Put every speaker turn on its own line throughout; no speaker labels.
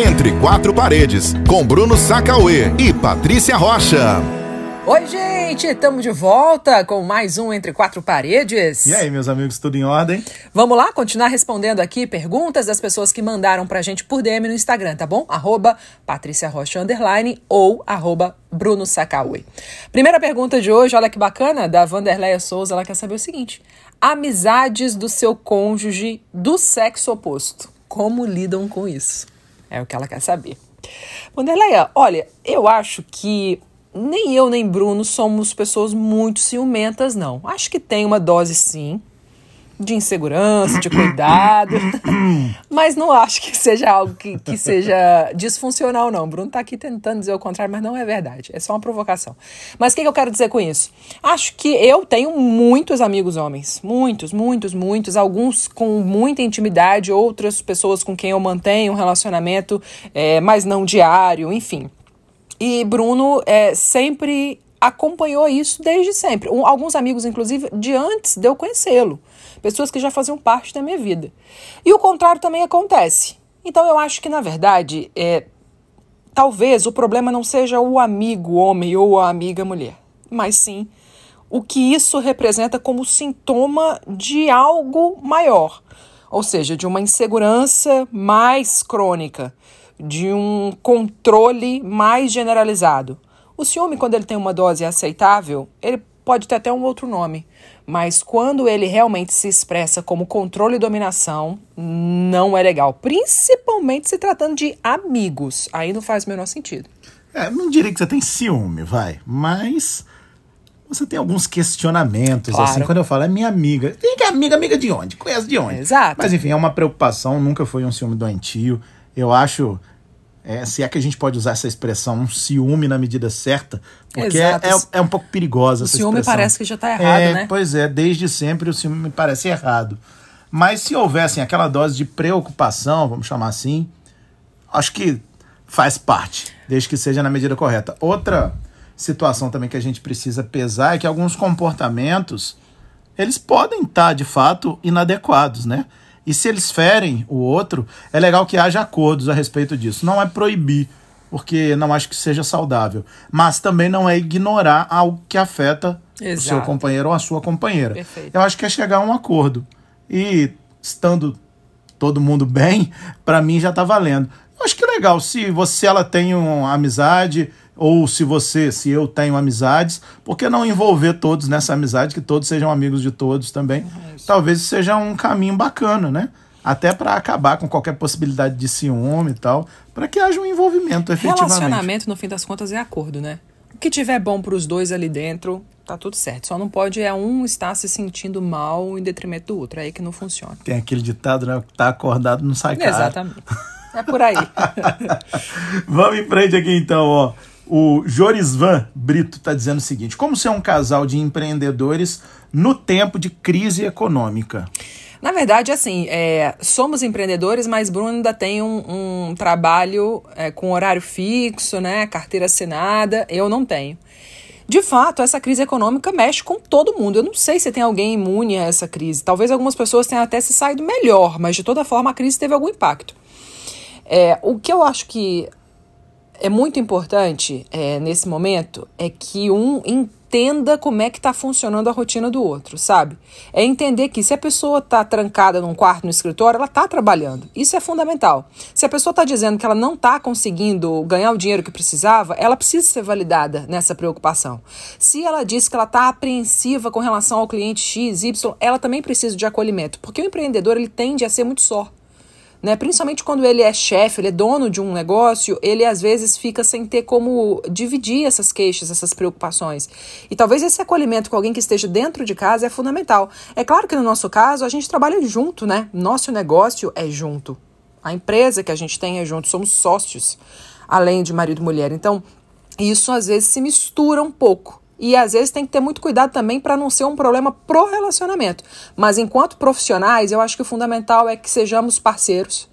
Entre Quatro Paredes, com Bruno Sacauê e Patrícia Rocha.
Oi, gente, estamos de volta com mais um Entre Quatro Paredes.
E aí, meus amigos, tudo em ordem?
Vamos lá continuar respondendo aqui perguntas das pessoas que mandaram pra gente por DM no Instagram, tá bom? Arroba Patrícia Rocha Underline ou arroba Bruno Sacauê. Primeira pergunta de hoje, olha que bacana, da Vanderleia Souza, ela quer saber o seguinte: amizades do seu cônjuge do sexo oposto. Como lidam com isso? É o que ela quer saber. Vanderleia, olha, eu acho que nem eu nem Bruno somos pessoas muito ciumentas, não. Acho que tem uma dose, sim, de insegurança, de cuidado, mas não acho que seja algo que, que seja disfuncional, não. Bruno tá aqui tentando dizer o contrário, mas não é verdade. É só uma provocação. Mas o que, que eu quero dizer com isso? Acho que eu tenho muitos amigos homens. Muitos, muitos, muitos. Alguns com muita intimidade, outras pessoas com quem eu mantenho um relacionamento, é, mas não diário, enfim. E Bruno é, sempre acompanhou isso desde sempre. Um, alguns amigos, inclusive, de antes de eu conhecê-lo. Pessoas que já faziam parte da minha vida. E o contrário também acontece. Então eu acho que, na verdade, é, talvez o problema não seja o amigo homem ou a amiga mulher, mas sim o que isso representa como sintoma de algo maior. Ou seja, de uma insegurança mais crônica de um controle mais generalizado. O ciúme, quando ele tem uma dose aceitável, ele pode ter até um outro nome, mas quando ele realmente se expressa como controle e dominação, não é legal. Principalmente se tratando de amigos. Aí não faz o menor sentido.
É, não diria que você tem ciúme, vai, mas você tem alguns questionamentos,
Claro.
assim, quando eu falo, é minha amiga. Tem que é amiga, amiga de onde? Conhece de onde?
Exato.
Mas enfim, é uma preocupação, nunca foi um ciúme doentio. Eu acho, é, se é que a gente pode usar essa expressão, um ciúme na medida certa, porque é, é, é um pouco perigosa
O
essa
ciúme
expressão.
parece que já tá errado,
É,
né?
Pois é, desde sempre o ciúme me parece errado. Mas se houvessem aquela dose de preocupação, vamos chamar assim, acho que faz parte, desde que seja na medida correta. Outra situação também que a gente precisa pesar é que alguns comportamentos eles podem estar de fato inadequados, né? E se eles ferem o outro, é legal que haja acordos a respeito disso. Não é proibir, porque não acho que seja saudável, mas também não é ignorar algo que afeta o seu
Exato.
companheiro ou a sua companheira.
Perfeito.
Eu acho que é chegar a um acordo. E estando todo mundo bem, pra mim já tá valendo. Eu acho que é legal se você ela tem uma amizade ou se você, se eu tenho amizades, por que não envolver todos nessa amizade, que todos sejam amigos de todos também? Talvez seja um caminho bacana, né? Até pra acabar com qualquer possibilidade de ciúme e tal, pra que haja um envolvimento efetivamente.
Relacionamento, no fim das contas, é acordo, né? O que tiver bom pros dois ali dentro, tá tudo certo. Só não pode é um estar se sentindo mal em detrimento do outro. É aí que não funciona.
Tem aquele ditado, né? Tá acordado não sai caro.
Exatamente. É por aí.
Vamos em frente aqui então, ó. O Jorisvan Brito tá dizendo o seguinte: como ser um casal de empreendedores no tempo de crise econômica?
Na verdade, assim, é, somos empreendedores, mas Bruno ainda tem um, um trabalho é, com horário fixo, né? Carteira assinada. Eu não tenho. De fato, essa crise econômica mexe com todo mundo. Eu não sei se tem alguém imune a essa crise. Talvez algumas pessoas tenham até se saído melhor, mas de toda forma a crise teve algum impacto. É, o que eu acho que é muito importante é, nesse momento é que um entenda como é que está funcionando a rotina do outro, sabe? É entender que se a pessoa está trancada num quarto no escritório, ela está trabalhando. Isso é fundamental. Se a pessoa está dizendo que ela não está conseguindo ganhar o dinheiro que precisava, ela precisa ser validada nessa preocupação. Se ela diz que ela está apreensiva com relação ao cliente X, Y, ela também precisa de acolhimento, porque o empreendedor ele tende a ser muito só né? Principalmente quando ele é chefe, ele é dono de um negócio, ele às vezes fica sem ter como dividir essas queixas, essas preocupações. E talvez esse acolhimento com alguém que esteja dentro de casa é fundamental. É claro que no nosso caso a gente trabalha junto, né? Nosso negócio é junto. A empresa que a gente tem é junto, somos sócios, além de marido e mulher. Então, isso às vezes se mistura um pouco. E às vezes tem que ter muito cuidado também para não ser um problema pro relacionamento. Mas enquanto profissionais, eu acho que o fundamental é que sejamos parceiros,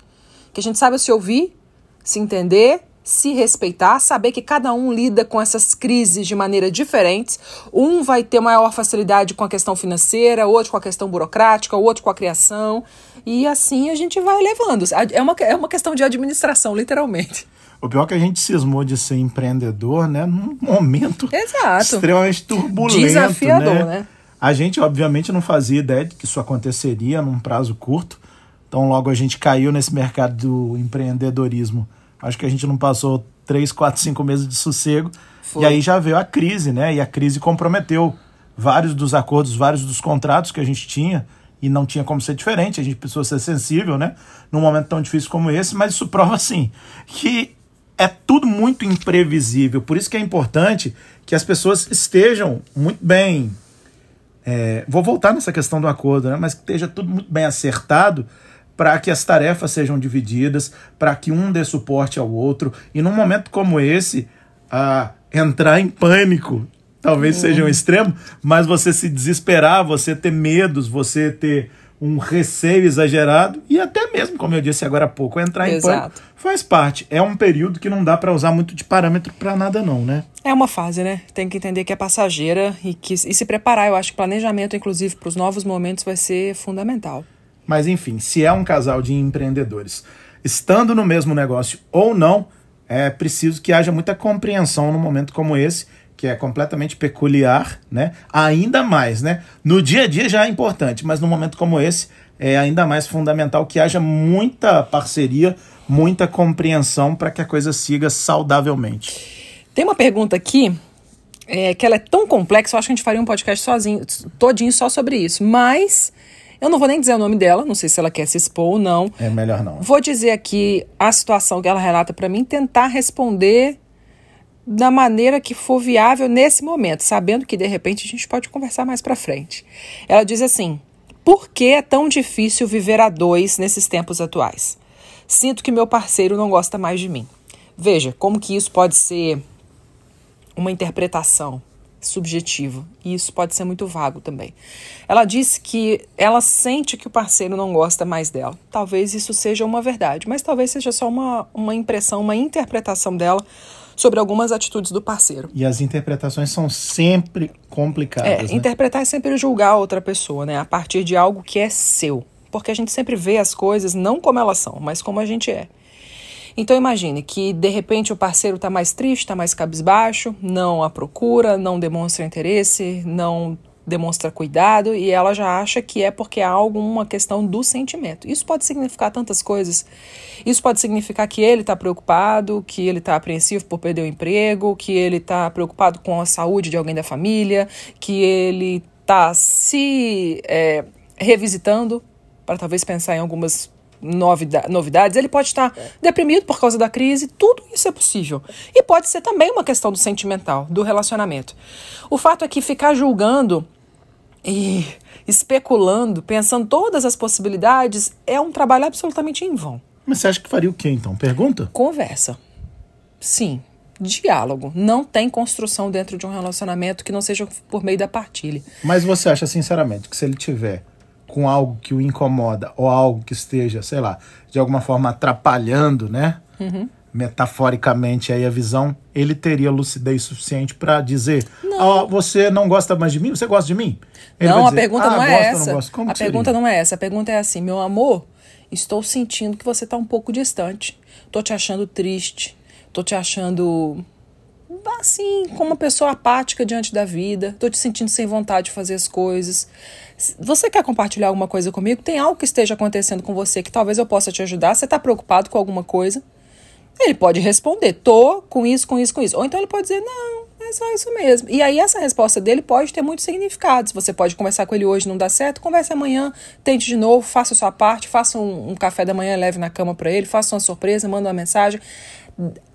que a gente saiba se ouvir, se entender se respeitar, saber que cada um lida com essas crises de maneira diferentes. Um vai ter maior facilidade com a questão financeira, outro com a questão burocrática, outro com a criação. E assim a gente vai levando. É uma, é uma questão de administração, literalmente.
O pior é que a gente cismou de ser empreendedor, né? Num momento
Exato.
extremamente turbulento.
Desafiador,
né?
né?
A gente, obviamente, não fazia ideia de que isso aconteceria num prazo curto. Então, logo a gente caiu nesse mercado do empreendedorismo Acho que a gente não passou três, quatro, cinco meses de sossego. Foi. E aí já veio a crise, né? E a crise comprometeu vários dos acordos, vários dos contratos que a gente tinha. E não tinha como ser diferente, a gente precisou ser sensível, né? Num momento tão difícil como esse, mas isso prova, assim, que é tudo muito imprevisível. Por isso que é importante que as pessoas estejam muito bem. É, vou voltar nessa questão do acordo, né? Mas que esteja tudo muito bem acertado para que as tarefas sejam divididas, para que um dê suporte ao outro. E num momento como esse, a entrar em pânico talvez uhum. seja um extremo, mas você se desesperar, você ter medos, você ter um receio exagerado e até mesmo, como eu disse agora há pouco, entrar Exato. em pânico faz parte. É um período que não dá para usar muito de parâmetro para nada não, né?
É uma fase, né? Tem que entender que é passageira e que e se preparar. Eu acho que planejamento, inclusive, para os novos momentos vai ser fundamental.
Mas enfim, se é um casal de empreendedores estando no mesmo negócio ou não, é preciso que haja muita compreensão num momento como esse, que é completamente peculiar, né? Ainda mais, né? No dia a dia já é importante, mas num momento como esse é ainda mais fundamental que haja muita parceria, muita compreensão para que a coisa siga saudavelmente.
Tem uma pergunta aqui é, que ela é tão complexa, eu acho que a gente faria um podcast sozinho, todinho só sobre isso, mas eu não vou nem dizer o nome dela, não sei se ela quer se expor ou não.
É melhor não.
Vou dizer aqui a situação que ela relata para mim, tentar responder da maneira que for viável nesse momento, sabendo que de repente a gente pode conversar mais para frente. Ela diz assim: "Por que é tão difícil viver a dois nesses tempos atuais? Sinto que meu parceiro não gosta mais de mim." Veja como que isso pode ser uma interpretação subjetivo e isso pode ser muito vago também. Ela disse que ela sente que o parceiro não gosta mais dela. Talvez isso seja uma verdade, mas talvez seja só uma, uma impressão, uma interpretação dela sobre algumas atitudes do parceiro.
E as interpretações são sempre complicadas.
É,
né?
interpretar é sempre julgar a outra pessoa, né? A partir de algo que é seu. Porque a gente sempre vê as coisas não como elas são, mas como a gente é. Então imagine que de repente o parceiro está mais triste, está mais cabisbaixo, não a procura, não demonstra interesse, não demonstra cuidado e ela já acha que é porque há alguma questão do sentimento. Isso pode significar tantas coisas. Isso pode significar que ele está preocupado, que ele está apreensivo por perder o emprego, que ele está preocupado com a saúde de alguém da família, que ele está se é, revisitando para talvez pensar em algumas novidades, ele pode estar deprimido por causa da crise, tudo isso é possível. E pode ser também uma questão do sentimental, do relacionamento. O fato é que ficar julgando e especulando, pensando todas as possibilidades, é um trabalho absolutamente em vão.
Mas você acha que faria o quê então? Pergunta?
Conversa. Sim. Diálogo. Não tem construção dentro de um relacionamento que não seja por meio da partilha.
Mas você acha, sinceramente, que se ele tiver com algo que o incomoda ou algo que esteja, sei lá, de alguma forma atrapalhando, né? Uhum. Metaforicamente aí a visão, ele teria lucidez suficiente para dizer. Oh, você não gosta mais de mim? Você gosta de mim?
Ele não, dizer, a pergunta ah, não é essa. Não a pergunta não é essa. A pergunta é assim: meu amor, estou sentindo que você está um pouco distante. Tô te achando triste. Tô te achando assim, como uma pessoa apática diante da vida, tô te sentindo sem vontade de fazer as coisas. Você quer compartilhar alguma coisa comigo? Tem algo que esteja acontecendo com você que talvez eu possa te ajudar? Você está preocupado com alguma coisa? Ele pode responder, tô com isso, com isso, com isso. Ou então ele pode dizer, não, é só isso mesmo. E aí essa resposta dele pode ter muitos significados. Você pode conversar com ele hoje, não dá certo, converse amanhã, tente de novo, faça a sua parte, faça um, um café da manhã, leve na cama para ele, faça uma surpresa, manda uma mensagem.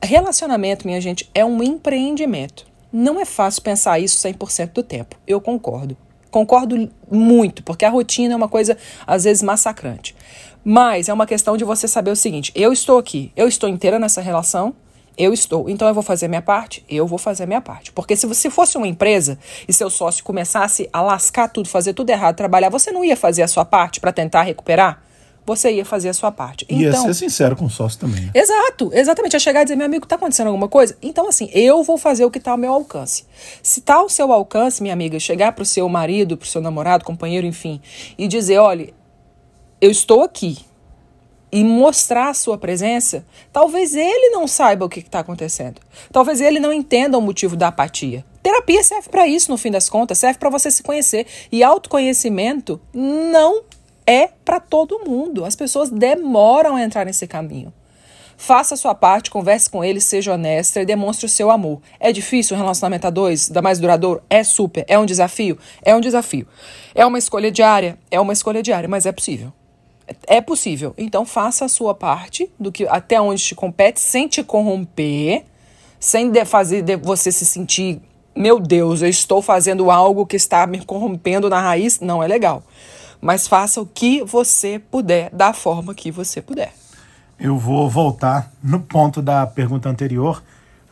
Relacionamento, minha gente, é um empreendimento. Não é fácil pensar isso 100% do tempo. Eu concordo. Concordo muito, porque a rotina é uma coisa, às vezes, massacrante. Mas é uma questão de você saber o seguinte: eu estou aqui, eu estou inteira nessa relação, eu estou, então eu vou fazer minha parte, eu vou fazer minha parte. Porque se você fosse uma empresa e seu sócio começasse a lascar tudo, fazer tudo errado, trabalhar, você não ia fazer a sua parte para tentar recuperar? Você ia fazer a sua parte.
E
então,
ia ser sincero com o sócio também.
Exato, exatamente. É chegar e dizer, meu amigo, tá acontecendo alguma coisa? Então, assim, eu vou fazer o que tá ao meu alcance. Se tá ao seu alcance, minha amiga, chegar pro seu marido, pro seu namorado, companheiro, enfim, e dizer, olha, eu estou aqui. E mostrar a sua presença, talvez ele não saiba o que está acontecendo. Talvez ele não entenda o motivo da apatia. Terapia serve para isso, no fim das contas, serve para você se conhecer. E autoconhecimento não é para todo mundo. As pessoas demoram a entrar nesse caminho. Faça a sua parte, converse com ele, seja honesta e demonstre o seu amor. É difícil um relacionamento a dois, da mais duradouro? É super. É um desafio? É um desafio. É uma escolha diária? É uma escolha diária, mas é possível. É possível. Então faça a sua parte do que até onde te compete, sem te corromper, sem de fazer de você se sentir, meu Deus, eu estou fazendo algo que está me corrompendo na raiz. Não é legal. Mas faça o que você puder, da forma que você puder.
Eu vou voltar no ponto da pergunta anterior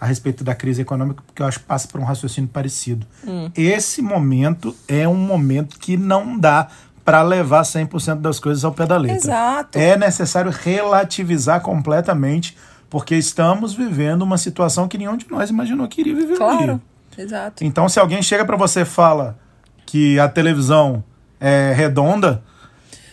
a respeito da crise econômica, porque eu acho que passa por um raciocínio parecido.
Hum.
Esse momento é um momento que não dá para levar 100% das coisas ao pé da letra.
Exato.
É necessário relativizar completamente, porque estamos vivendo uma situação que nenhum de nós imaginou que iria viver
Claro. Exato.
Então, se alguém chega para você e fala que a televisão é redonda,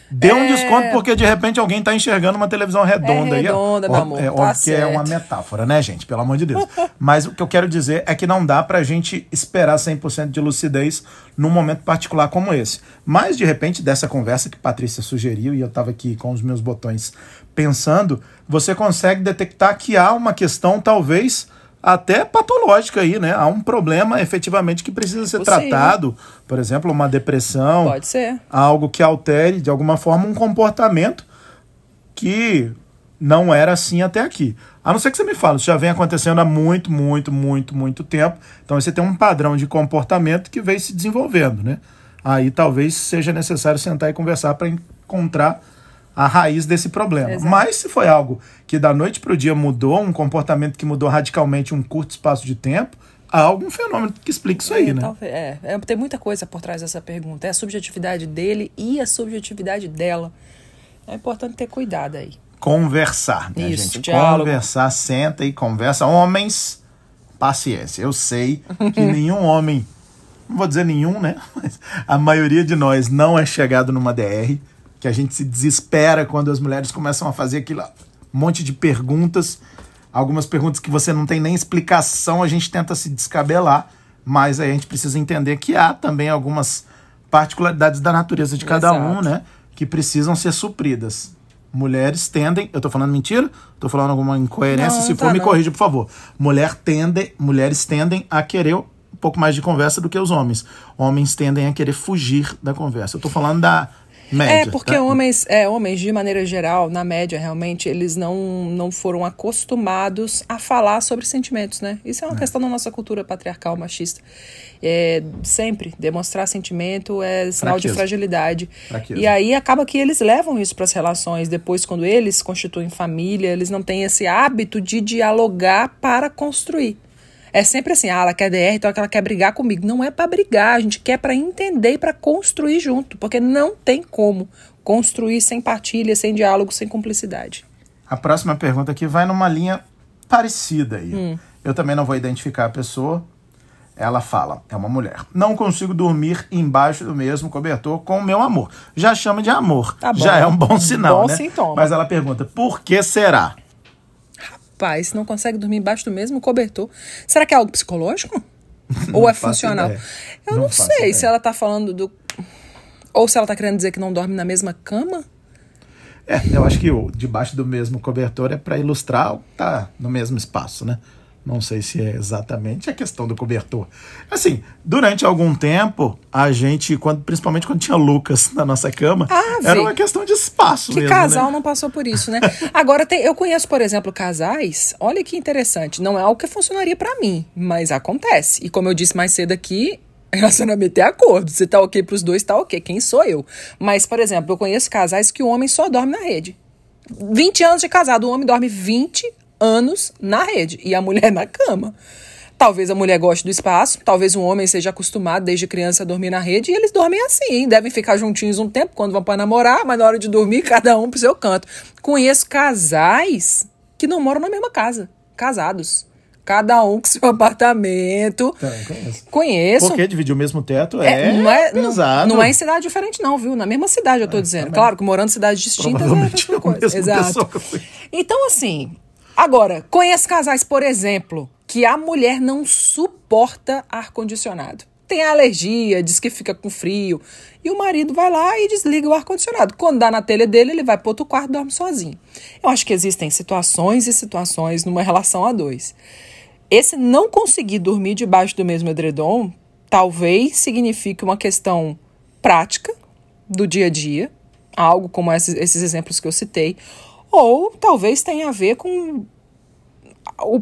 dê um
É.
desconto porque de repente alguém está enxergando uma televisão redonda.
É
aí,
redonda, meu
Ó,
amor,
É
tá
óbvio que é uma metáfora, né, gente? Pelo amor de Deus. Mas o que eu quero dizer é que não dá pra gente esperar 100% de lucidez num momento particular como esse. Mas, de repente, dessa conversa que Patrícia sugeriu, e eu estava aqui com os meus botões pensando, você consegue detectar que há uma questão, talvez até patológica aí, né? Há um problema efetivamente que precisa ser
Possível.
tratado. Por exemplo, uma depressão
Pode ser.
algo que altere de alguma forma um comportamento que não era assim até aqui. A não ser que você me fale, isso já vem acontecendo há muito, muito, muito, muito tempo. Então você tem um padrão de comportamento que vem se desenvolvendo, né? Aí talvez seja necessário sentar e conversar para encontrar a raiz desse problema.
Exato.
Mas se foi algo que da noite para o dia mudou, um comportamento que mudou radicalmente em um curto espaço de tempo, há algum fenômeno que explique isso aí,
É,
né?
talvez- é, é, tem muita coisa por trás dessa pergunta. É a subjetividade dele e a subjetividade dela. É importante ter cuidado aí.
conversar, né,
Isso,
gente?
diálogo.
Conversar, senta e conversa. Homens, paciência. Eu sei que nenhum homem, não vou dizer nenhum, né? Mas a maioria de nós não é chegado numa DR, que a gente se desespera quando as mulheres começam a fazer aquilo, um monte de perguntas, algumas perguntas que você não tem nem explicação, a gente tenta se descabelar, mas aí a gente precisa entender que há também algumas particularidades da natureza de cada um,
Exato.
né? Que precisam ser supridas. Mulheres tendem. Eu tô falando mentira? Tô falando alguma incoerência?
Não,
Se
tá
for, me
não.
corrija, por favor. Mulher tende, mulheres tendem a querer um pouco mais de conversa do que os homens. Homens tendem a querer fugir da conversa. Eu tô falando da média.
É, porque
tá?
homens, é, homens, de maneira geral, na média, realmente, eles não, não foram acostumados a falar sobre sentimentos, né? Isso é uma questão da nossa cultura patriarcal, machista. É, sempre, demonstrar sentimento é sinal de fragilidade.
Fraqueza.
E aí acaba que eles levam isso para as relações. Depois, quando eles constituem família, eles não têm esse hábito de dialogar para construir. É sempre assim, ah, ela quer DR, então ela quer brigar comigo. Não é para brigar, a gente quer para entender e para construir junto, porque não tem como construir sem partilha, sem diálogo, sem cumplicidade.
A próxima pergunta aqui vai numa linha parecida aí.
Hum.
Eu também não vou identificar a pessoa. Ela fala, é uma mulher. Não consigo dormir embaixo do mesmo cobertor com o meu amor. Já chama de amor.
Tá.
Já é um bom sinal,
Bom
né?
sintoma.
Mas ela pergunta, por que será?
Pai, se não consegue dormir embaixo do mesmo cobertor, será que é algo psicológico? Ou é funcional?
ideia.
Eu
Não
não, sei
ideia.
se ela tá falando do. Ou se ela tá querendo dizer que não dorme na mesma cama?
É, eu acho que o debaixo do mesmo cobertor é para ilustrar o que tá no mesmo espaço, né? Não sei se é exatamente a questão do cobertor. Assim, durante algum tempo, a gente, quando, principalmente quando tinha Lucas na nossa cama,
Ah,
era uma questão de espaço
Que
mesmo,
casal
né?
não passou por isso, né? Agora, tem, eu conheço, por exemplo, casais. Olha que interessante. Não é algo que funcionaria pra mim, mas acontece. E como eu disse mais cedo aqui, relacionamento é acordo. Se tá ok pros dois, tá ok. Quem sou eu? Mas, por exemplo, eu conheço casais que o homem só dorme na rede. 20 anos de casado, o homem dorme 20 anos na rede e a mulher na cama. Talvez a mulher goste do espaço, talvez um homem seja acostumado desde criança a dormir na rede e eles dormem assim, devem ficar juntinhos um tempo quando vão para namorar, mas na hora de dormir cada um pro seu canto. Conheço casais que não moram na mesma casa, casados. Cada um com seu apartamento.
Também conheço.
Conheço.
Porque dividir o mesmo teto é,
não é, não-
pesado.
Não, é em cidade diferente, não, viu? Na mesma cidade, eu tô dizendo.
também.
Claro que morando em cidades distintas é a mesma
é
coisa. Exato. Então, assim, agora, conheço casais, por exemplo, que a mulher não suporta ar-condicionado. Tem alergia, diz que fica com frio. E o marido vai lá e desliga o ar-condicionado. Quando dá na telha dele, ele vai para outro quarto e dorme sozinho. Eu acho que existem situações e situações numa relação a dois. Esse não conseguir dormir debaixo do mesmo edredom talvez signifique uma questão prática do dia a dia, algo como esses, esses exemplos que eu citei, ou talvez tenha a ver com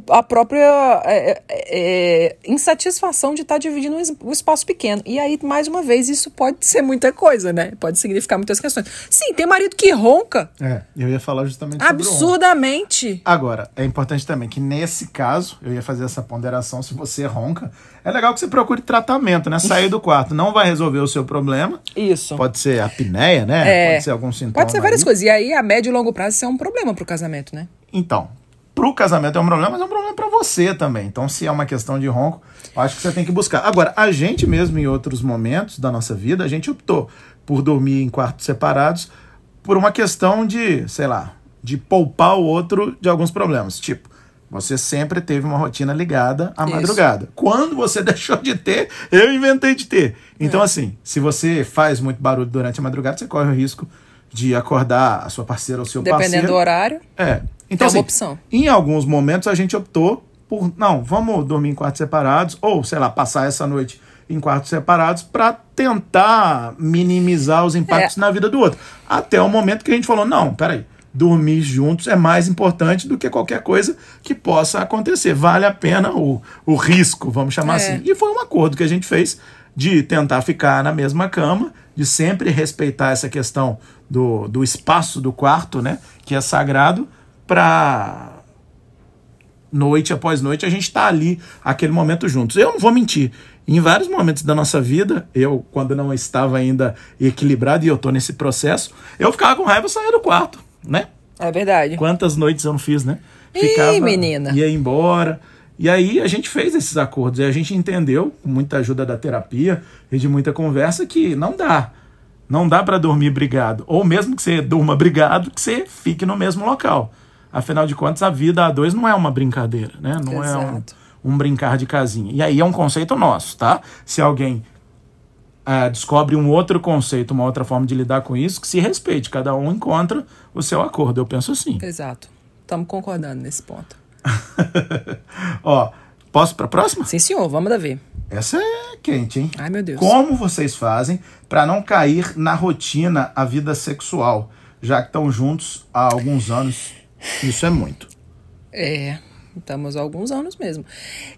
a própria é, é, é, insatisfação de estar dividindo um es- espaço pequeno. E aí, mais uma vez, isso pode ser muita coisa, né? Pode significar muitas questões. Sim, tem marido que ronca
É, eu ia falar justamente
absurdamente.
Agora, é importante também que nesse caso, eu ia fazer essa ponderação, se você ronca, é legal que você procure tratamento, né? Sair do quarto não vai resolver o seu problema.
Isso.
Pode ser apneia, né?
É.
Pode ser algum sintoma.
Pode ser várias
aí.
coisas. E aí, a médio e longo prazo, isso é um problema pro casamento, né?
Então, pro casamento é um problema, mas é um problema pra você também. Então, se é uma questão de ronco, acho que você tem que buscar. Agora, a gente mesmo, em outros momentos da nossa vida, a gente optou por dormir em quartos separados por uma questão de, sei lá, de poupar o outro de alguns problemas. Tipo, você sempre teve uma rotina ligada à
Isso.
madrugada. Quando você deixou de ter, eu inventei de ter. Então,
É.
assim, se você faz muito barulho durante a madrugada, você corre o risco de acordar a sua parceira ou seu
Dependendo
parceiro.
do horário.
É. Então,
É
assim,
opção.
em alguns momentos a gente optou por, não, vamos dormir em quartos separados, ou, sei lá, passar essa noite em quartos separados para tentar minimizar os impactos
É.
na vida do outro. Até o momento que a gente falou, não, peraí, dormir juntos é mais importante do que qualquer coisa que possa acontecer. Vale a pena o, o risco, vamos chamar
É.
assim. E foi um acordo que a gente fez de tentar ficar na mesma cama, de sempre respeitar essa questão do, do espaço do quarto, né? Que é sagrado, para noite após noite a gente tá ali, aquele momento juntos. Eu não vou mentir. Em vários momentos da nossa vida, eu, quando não estava ainda equilibrado, e eu tô nesse processo, eu ficava com raiva e saía do quarto, né?
É verdade.
Quantas noites eu não fiz, né?
Ih, menina.
Ia embora. E aí a gente fez esses acordos. E a gente entendeu, com muita ajuda da terapia e de muita conversa, que não dá. Não dá para dormir brigado. Ou mesmo que você durma brigado, que você fique no mesmo local. Afinal de contas, a vida a dois não é uma brincadeira, né? Não é um,
Exato.
um brincar de casinha. E aí é um conceito nosso, tá? Se alguém ah, descobre um outro conceito, uma outra forma de lidar com isso, que se respeite. Cada um encontra o seu acordo. Eu penso assim.
Exato. Estamos concordando nesse ponto.
Ó, posso para a próxima?
Sim, senhor. Vamos, Davi.
Essa é quente, hein?
Ai, meu Deus.
Como vocês fazem para não cair na rotina a vida sexual, já que estão juntos há alguns anos? Isso é muito.
É, estamos há alguns anos mesmo.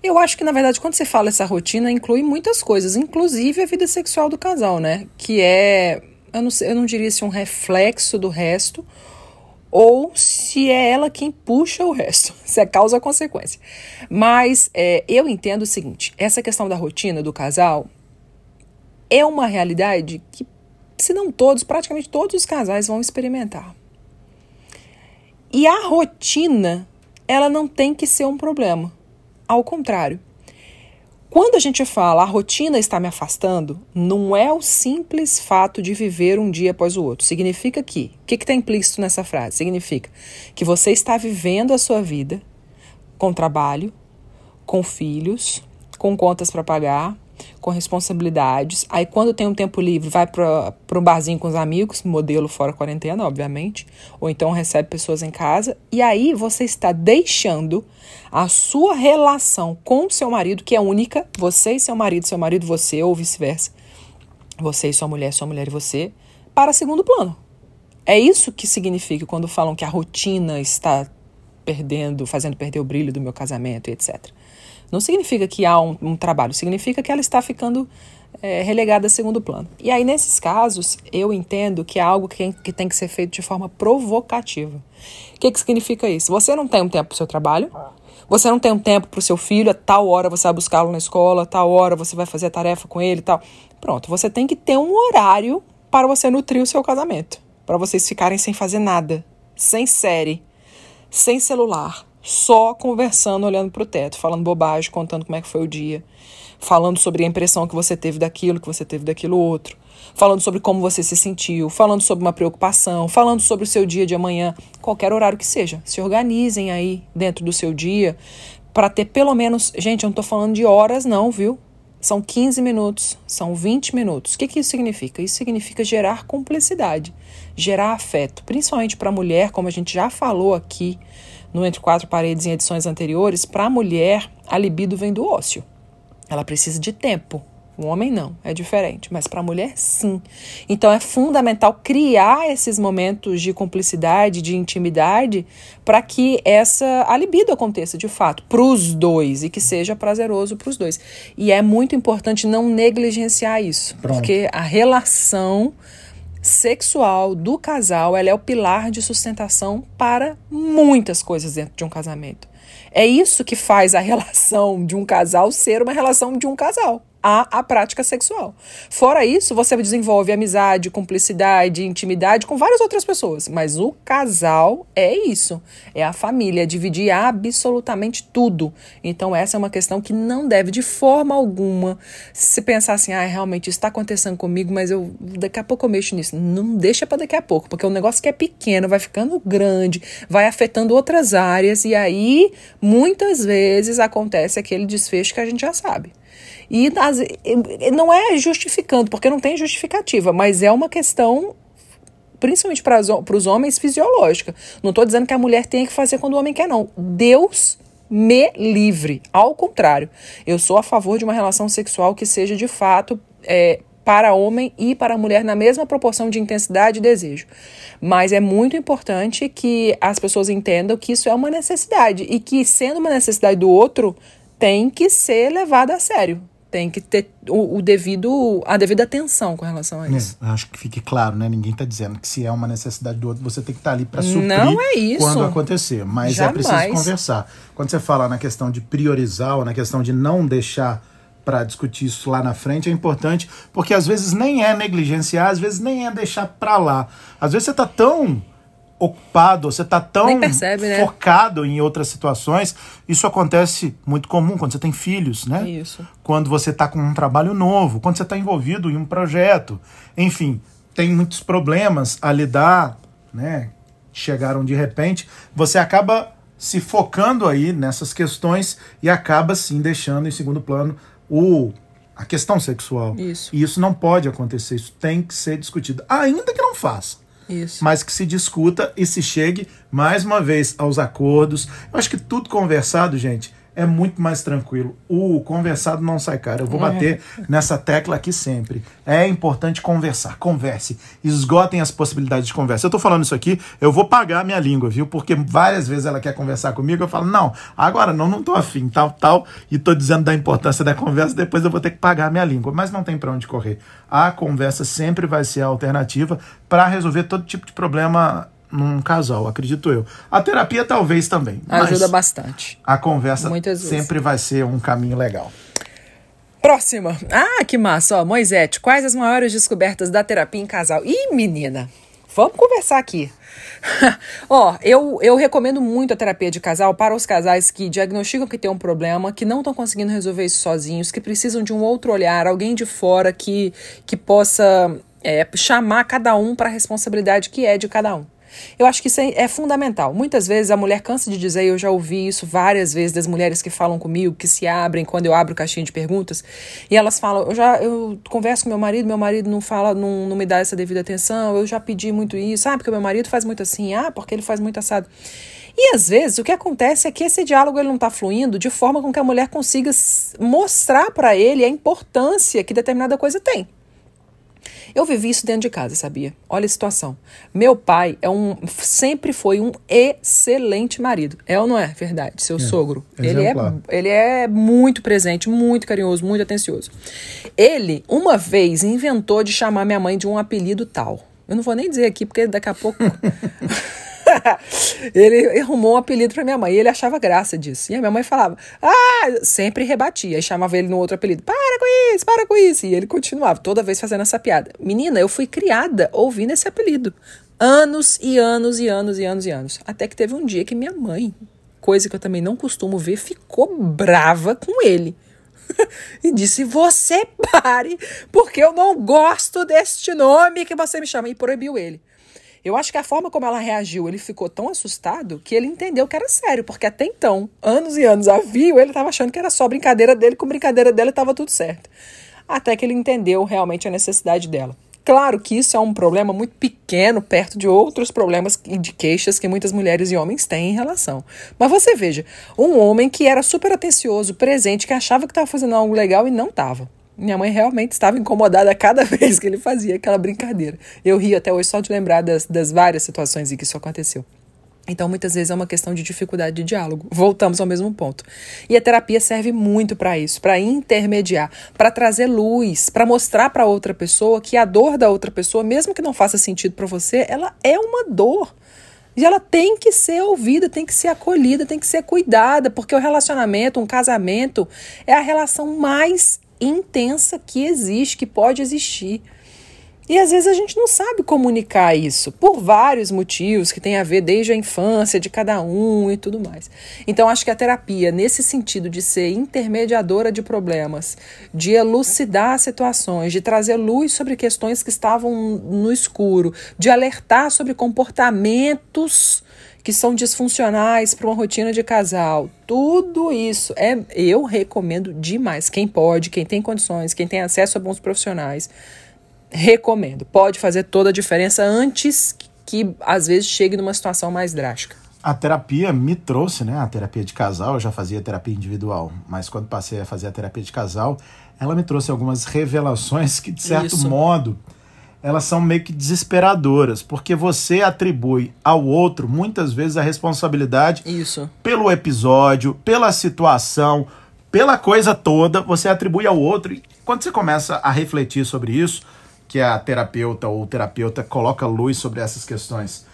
Eu acho que, na verdade, quando você fala essa rotina, inclui muitas coisas, inclusive a vida sexual do casal, né? Que é, eu não, eu não diria se um reflexo do resto, ou se é ela quem puxa o resto, se é causa ou consequência. Mas é, eu entendo o seguinte: essa questão da rotina do casal é uma realidade que, se não todos, praticamente todos os casais vão experimentar. E a rotina, ela não tem que ser um problema. Ao contrário. Quando a gente fala a rotina está me afastando, não é o simples fato de viver um dia após o outro. Significa que, o que está implícito nessa frase? Significa que você está vivendo a sua vida com trabalho, com filhos, com contas para pagar, com responsabilidades. Aí, quando tem um tempo livre, vai para um barzinho com os amigos, modelo fora quarentena, obviamente, ou então recebe pessoas em casa. E aí você está deixando a sua relação com seu marido, que é única, você e seu marido, seu marido, você, ou vice-versa, você e sua mulher, sua mulher e você, para segundo plano. É isso que significa quando falam que a rotina está perdendo, fazendo perder o brilho do meu casamento etc. Não significa que há um, um trabalho, significa que ela está ficando é, relegada a segundo plano. E aí, nesses casos, eu entendo que é algo que, que tem que ser feito de forma provocativa. O que, que significa isso? Você não tem um tempo para o seu trabalho, você não tem um tempo para o seu filho, a tal hora você vai buscá-lo na escola, a tal hora você vai fazer a tarefa com ele e tal. Pronto, você tem que ter um horário para você nutrir o seu casamento. Para vocês ficarem sem fazer nada, sem série, sem celular, só conversando, olhando para o teto, falando bobagem, contando como é que foi o dia, falando sobre a impressão que você teve daquilo, que você teve daquilo outro, falando sobre como você se sentiu, falando sobre uma preocupação, falando sobre o seu dia de amanhã, qualquer horário que seja. Se organizem aí dentro do seu dia para ter pelo menos, gente, eu não estou falando de horas não, viu? São 15 minutos, são 20 minutos. O que, que isso significa? Isso significa gerar cumplicidade, gerar afeto, principalmente para a mulher, como a gente já falou aqui no Entre Quatro Paredes em edições anteriores. Para a mulher, a libido vem do ócio. Ela precisa de tempo, o homem não, é diferente, mas para a mulher sim. Então é fundamental criar esses momentos de cumplicidade, de intimidade, para que essa a libido aconteça de fato para os dois e que seja prazeroso para os dois. E é muito importante não negligenciar isso, Pronto. porque a relação sexual do casal ela é o pilar de sustentação para muitas coisas dentro de um casamento. É isso que faz a relação de um casal ser uma relação de um casal a, a prática sexual. Fora isso, você desenvolve amizade, cumplicidade, intimidade com várias outras pessoas. Mas o casal é isso. É a família, é dividir absolutamente tudo. Então, essa é uma questão que não deve, de forma alguma, se pensar assim, ah, realmente isso está acontecendo comigo, mas eu daqui a pouco eu mexo nisso. Não deixa para daqui a pouco, porque o negócio que é pequeno vai ficando grande, vai afetando outras áreas, e aí muitas vezes acontece aquele desfecho que a gente já sabe. E não é justificando, porque não tem justificativa, mas é uma questão principalmente para os homens, fisiológica. Não estou dizendo que a mulher tem que fazer quando o homem quer, não. Deus me livre. Ao contrário, eu sou a favor de uma relação sexual que seja de fato é, para homem e para mulher na mesma proporção de intensidade e desejo. Mas é muito importante que as pessoas entendam que isso é uma necessidade e que, sendo uma necessidade do outro, tem que ser levada a sério tem que ter o, o, devido, a devida atenção com relação a isso.
É, acho que fique claro, né? Ninguém está dizendo que se é uma necessidade do outro, você tem que estar tá ali para suprir
Não é isso.
quando acontecer. Mas é Jamais. é preciso conversar. Quando você fala na questão de priorizar ou na questão de não deixar para discutir isso lá na frente é importante, porque às vezes nem é negligenciar, às vezes nem é deixar para lá. Às vezes você está tão ocupado, você está tão
percebe, né?
focado em outras situações. Isso acontece muito comum quando você tem filhos, né?
Isso.
Quando você está com um trabalho novo, quando você está envolvido em um projeto. Enfim, tem muitos problemas a lidar, né? Chegaram de repente. Você acaba se focando aí nessas questões e acaba sim deixando em segundo plano o a questão sexual.
Isso.
E isso não pode acontecer, isso tem que ser discutido, ainda que não faça.
Isso.
mas que se discuta e se chegue mais uma vez aos acordos. Eu acho que tudo conversado, gente, é muito mais tranquilo. O conversado não sai caro. Eu vou é. bater nessa tecla aqui sempre. É importante conversar. Converse. Esgotem as possibilidades de conversa. Eu tô falando isso aqui, eu vou pagar a minha língua, viu? Porque várias vezes ela quer conversar comigo, eu falo, não, agora não, não tô afim, tal, tal, e tô dizendo da importância da conversa, depois eu vou ter que pagar a minha língua. Mas não tem para onde correr. A conversa sempre vai ser a alternativa para resolver todo tipo de problema num casal, acredito eu. A terapia talvez também.
Ajuda bastante.
A conversa sempre vai ser um caminho legal.
Próxima. Ah, que massa. Ó, Moisete, quais as maiores descobertas da terapia em casal? Ih, menina, vamos conversar aqui. Ó, eu, eu recomendo muito a terapia de casal para os casais que diagnosticam que tem um problema, que não estão conseguindo resolver isso sozinhos, que precisam de um outro olhar, alguém de fora que, que possa é, chamar cada um para a responsabilidade que é de cada um. Eu acho que isso é, é, fundamental. Muitas vezes a mulher cansa de dizer, eu já ouvi isso várias vezes das mulheres que falam comigo, que se abrem quando eu abro caixinha de perguntas, e elas falam, eu já eu converso com meu marido, meu marido não fala, não, não me dá essa devida atenção, eu já pedi muito isso, ah, porque meu marido faz muito assim, ah, porque ele faz muito assado. E às vezes o que acontece é que esse diálogo ele não está fluindo de forma com que a mulher consiga mostrar para ele a importância que determinada coisa tem. Eu vivi isso dentro de casa, sabia? Olha a situação. Meu pai é um sempre foi um excelente marido. É ou não é verdade? Seu é, sogro. Ele é, ele é muito presente, muito carinhoso, muito atencioso. Ele, uma vez, inventou de chamar minha mãe de um apelido tal. Eu não vou nem dizer aqui, porque daqui a pouco. ele arrumou um apelido para minha mãe e ele achava graça disso. E a minha mãe falava, ah, sempre rebatia. E chamava ele no outro apelido, para com isso, para com isso. E ele continuava, toda vez fazendo essa piada. Menina, eu fui criada ouvindo esse apelido. Anos e anos e anos e anos e anos. Até que teve um dia que minha mãe, coisa que eu também não costumo ver, ficou brava com ele. e disse: Você pare, porque eu não gosto deste nome que você me chama. E proibiu ele. Eu acho que a forma como ela reagiu, ele ficou tão assustado que ele entendeu que era sério, porque até então, anos e anos a viu, ele estava achando que era só brincadeira dele, com brincadeira dela estava tudo certo. Até que ele entendeu realmente a necessidade dela. Claro que isso é um problema muito pequeno perto de outros problemas e de queixas que muitas mulheres e homens têm em relação. Mas você veja, um homem que era super atencioso, presente, que achava que estava fazendo algo legal e não estava. Minha mãe realmente estava incomodada cada vez que ele fazia aquela brincadeira. Eu rio até hoje só de lembrar das, das várias situações em que isso aconteceu. Então, muitas vezes é uma questão de dificuldade de diálogo. Voltamos ao mesmo ponto. E a terapia serve muito para isso, para intermediar, para trazer luz, para mostrar para outra pessoa que a dor da outra pessoa, mesmo que não faça sentido para você, ela é uma dor. E ela tem que ser ouvida, tem que ser acolhida, tem que ser cuidada, porque o relacionamento, um casamento, é a relação mais intensa que existe, que pode existir. E às vezes a gente não sabe comunicar isso, por vários motivos que tem a ver desde a infância de cada um e tudo mais. Então acho que a terapia, nesse sentido de ser intermediadora de problemas, de elucidar situações, de trazer luz sobre questões que estavam no escuro, de alertar sobre comportamentos que são disfuncionais para uma rotina de casal. Tudo isso é eu recomendo demais. Quem pode, quem tem condições, quem tem acesso a bons profissionais, recomendo. Pode fazer toda a diferença antes que às vezes chegue numa situação mais drástica.
A terapia me trouxe, né? A terapia de casal, eu já fazia terapia individual, mas quando passei a fazer a terapia de casal, ela me trouxe algumas revelações que, de certo Isso. modo, elas são meio que desesperadoras, porque você atribui ao outro muitas vezes a responsabilidade
Isso.
pelo episódio, pela situação, pela coisa toda, você atribui ao outro. E quando você começa a refletir sobre isso, que a terapeuta ou o terapeuta coloca luz sobre essas questões,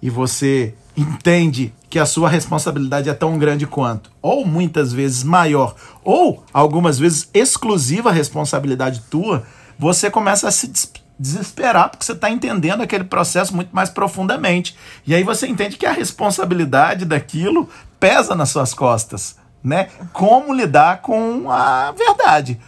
e você entende que a sua responsabilidade é tão grande quanto, ou muitas vezes maior, ou algumas vezes exclusiva responsabilidade tua, você começa a se desesperar, porque você está entendendo aquele processo muito mais profundamente. E aí você entende que a responsabilidade daquilo pesa nas suas costas. Né? Como lidar com a verdade?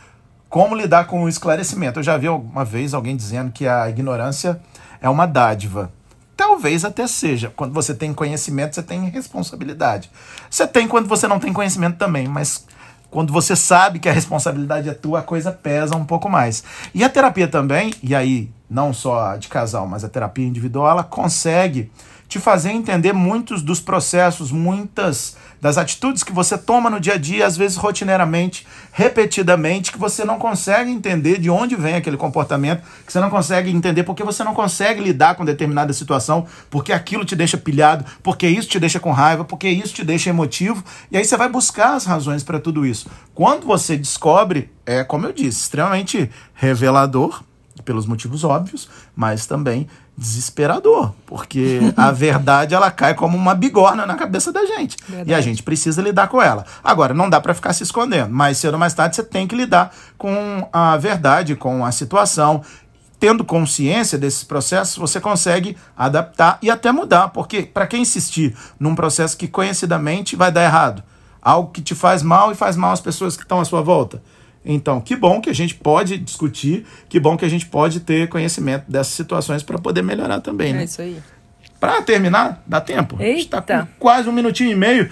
Como lidar com o esclarecimento? Eu já vi uma vez alguém dizendo que a ignorância é uma dádiva. Talvez até seja. Quando você tem conhecimento, você tem responsabilidade. Você tem quando você não tem conhecimento também, mas quando você sabe que a responsabilidade é tua, a coisa pesa um pouco mais. E a terapia também, e aí não só de casal, mas a terapia individual, ela consegue te fazer entender muitos dos processos, muitas das atitudes que você toma no dia a dia, às vezes rotineiramente, repetidamente, que você não consegue entender de onde vem aquele comportamento, que você não consegue entender porque você não consegue lidar com determinada situação, porque aquilo te deixa pilhado, porque isso te deixa com raiva, porque isso te deixa emotivo, e aí você vai buscar as razões para tudo isso. Quando você descobre, é como eu disse, extremamente revelador, pelos motivos óbvios, mas também desesperador, porque a verdade ela cai como uma bigorna na cabeça da gente. Verdade. E a gente precisa lidar com ela. Agora, não dá para ficar se escondendo. Mais cedo ou mais tarde você tem que lidar com a verdade, com a situação. Tendo consciência desses processos, você consegue adaptar e até mudar, porque para quem insistir num processo que conhecidamente vai dar errado, algo que te faz mal e faz mal às pessoas que estão à sua volta, então, que bom que a gente pode discutir, que bom que a gente pode ter conhecimento dessas situações para poder melhorar também, né?
É isso aí.
Para terminar, dá tempo?
Eita. A gente
está com quase um minutinho e meio.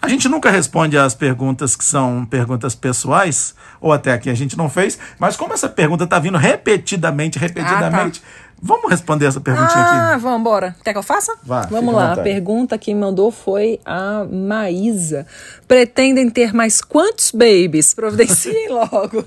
A gente nunca responde às perguntas que são perguntas pessoais, ou até aqui a gente não fez, mas como essa pergunta está vindo repetidamente, repetidamente, ah, tá. Vamos responder essa perguntinha
Ah,
aqui.
vamos embora. Quer que eu faça?
Vá,
vamos lá. A pergunta que mandou foi a Maísa. Pretendem ter mais quantos babies? Providenciem logo.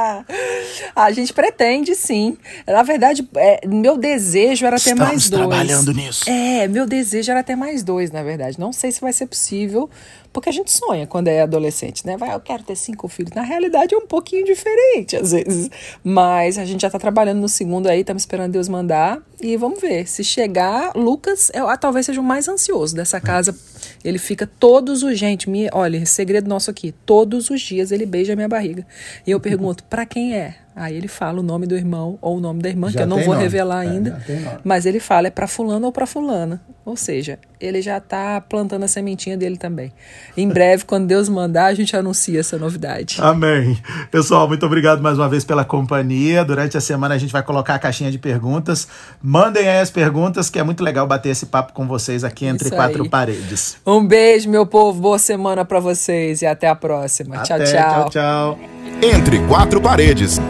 a gente pretende, sim. Na verdade, é, meu desejo era ter
Estamos
mais dois.
trabalhando nisso.
É, meu desejo era ter mais dois, na verdade. Não sei se vai ser possível, porque a gente sonha quando é adolescente, né? Vai, eu quero ter cinco filhos. Na realidade é um pouquinho diferente, às vezes. Mas a gente já tá trabalhando no segundo aí, estamos esperando Deus mandar. E vamos ver. Se chegar, Lucas é, ah, talvez seja o mais ansioso dessa casa. Ele fica todos os. Gente, me, olha, segredo nosso aqui. Todos os dias ele beija a minha barriga. E eu pergunto, pra quem é? Aí ele fala o nome do irmão ou o nome da irmã,
Já
que eu não vou
nome.
revelar
É,
ainda. Mas ele fala é para fulano ou para fulana. Ou seja, ele já tá plantando a sementinha dele também. Em breve, quando Deus mandar, a gente anuncia essa novidade.
Amém. Pessoal, muito obrigado mais uma vez pela companhia. Durante a semana a gente vai colocar a caixinha de perguntas. Mandem aí as perguntas, que é muito legal bater esse papo com vocês aqui entre
Isso
quatro
aí.
paredes.
Um beijo, meu povo. Boa semana para vocês e até a próxima.
Até,
tchau, tchau.
tchau, tchau.
Entre quatro paredes.